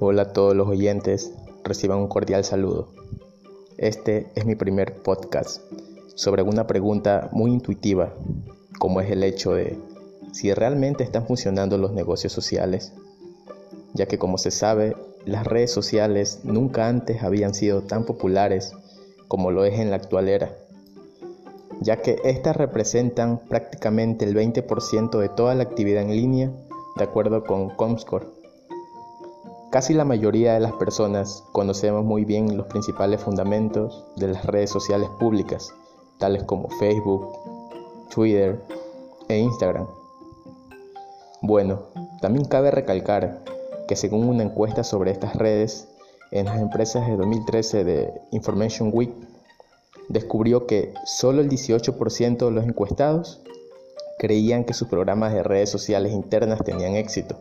Hola a todos los oyentes, reciban un cordial saludo. Este es mi primer podcast sobre una pregunta muy intuitiva, como es el hecho de si realmente están funcionando los negocios sociales, ya que como se sabe, las redes sociales nunca antes habían sido tan populares como lo es en la actual era, ya que éstas representan prácticamente el 20% de toda la actividad en línea, de acuerdo con Comscore. Casi la mayoría de las personas conocemos muy bien los principales fundamentos de las redes sociales públicas, tales como Facebook, Twitter e Instagram. Bueno, también cabe recalcar que según una encuesta sobre estas redes en las empresas de 2013 de Information Week, descubrió que solo el 18% de los encuestados creían que sus programas de redes sociales internas tenían éxito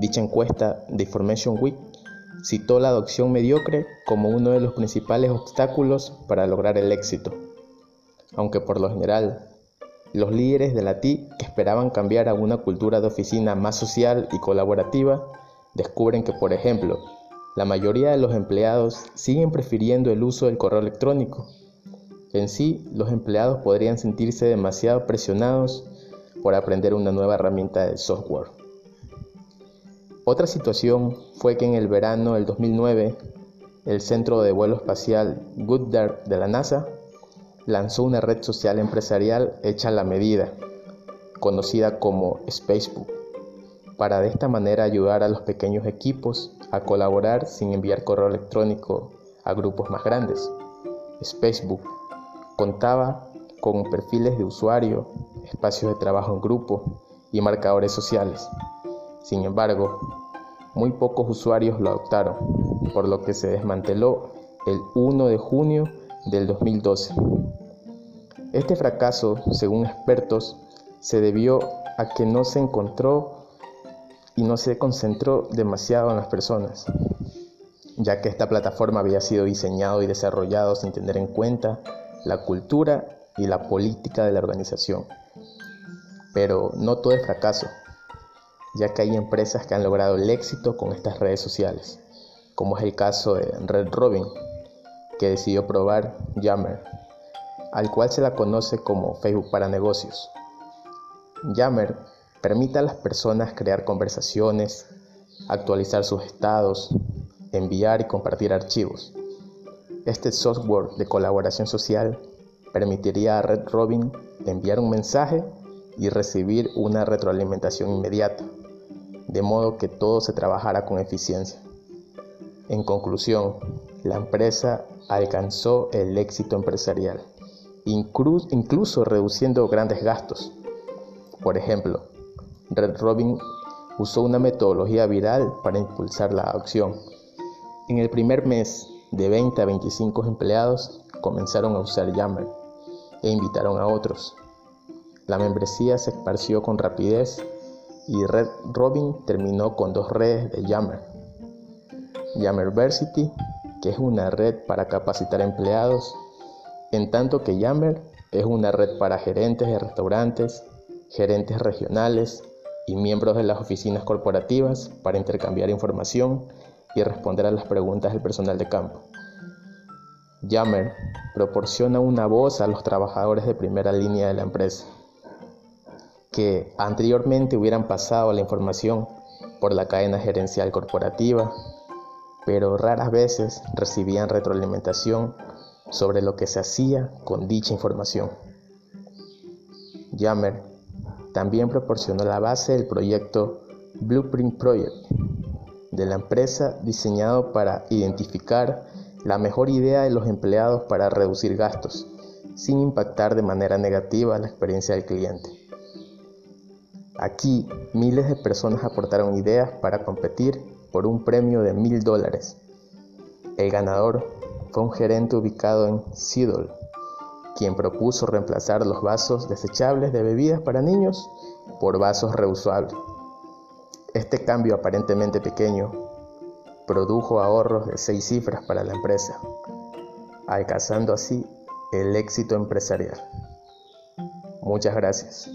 Dicha encuesta de Information Week citó la adopción mediocre como uno de los principales obstáculos para lograr el éxito, aunque por lo general los líderes de la TI que esperaban cambiar a una cultura de oficina más social y colaborativa descubren que, por ejemplo, la mayoría de los empleados siguen prefiriendo el uso del correo electrónico. En sí, los empleados podrían sentirse demasiado presionados por aprender una nueva herramienta de software. Otra situación fue que en el verano del 2009, el Centro de Vuelo Espacial Goddard de la NASA lanzó una red social empresarial hecha a la medida, conocida como Spacebook, para de esta manera ayudar a los pequeños equipos a colaborar sin enviar correo electrónico a grupos más grandes. Spacebook contaba con perfiles de usuario, espacios de trabajo en grupo y marcadores sociales. Sin embargo, muy pocos usuarios lo adoptaron, por lo que se desmanteló el 1 de junio del 2012. Este fracaso, según expertos, se debió a que no se encontró y no se concentró demasiado en las personas, ya que esta plataforma había sido diseñado y desarrollado sin tener en cuenta la cultura y la política de la organización. Pero no todo es fracaso, ya que hay empresas que han logrado el éxito con estas redes sociales, como es el caso de Red Robin, que decidió probar Yammer, al cual se la conoce como Facebook para negocios. Yammer permite a las personas crear conversaciones, actualizar sus estados, enviar y compartir archivos. Este software de colaboración social permitiría a Red Robin enviar un mensaje y recibir una retroalimentación inmediata de modo que todo se trabajara con eficiencia. En conclusión, la empresa alcanzó el éxito empresarial, incluso reduciendo grandes gastos. Por ejemplo, Red Robin usó una metodología viral para impulsar la adopción. En el primer mes, de 20 a 25 empleados comenzaron a usar Yammer e invitaron a otros. La membresía se esparció con rapidez y Red Robin terminó con dos redes de Yammer. Yammerversity, que es una red para capacitar empleados, en tanto que Yammer es una red para gerentes de restaurantes, gerentes regionales y miembros de las oficinas corporativas para intercambiar información y responder a las preguntas del personal de campo. Yammer proporciona una voz a los trabajadores de primera línea de la empresa que anteriormente hubieran pasado la información por la cadena gerencial corporativa, pero raras veces recibían retroalimentación sobre lo que se hacía con dicha información. Yammer también proporcionó la base del proyecto Blueprint Project de la empresa diseñado para identificar la mejor idea de los empleados para reducir gastos sin impactar de manera negativa la experiencia del cliente. Aquí, miles de personas aportaron ideas para competir por un premio de mil dólares. El ganador fue un gerente ubicado en Seattle, quien propuso reemplazar los vasos desechables de bebidas para niños por vasos reusables. Este cambio aparentemente pequeño produjo ahorros de seis cifras para la empresa, alcanzando así el éxito empresarial. Muchas gracias.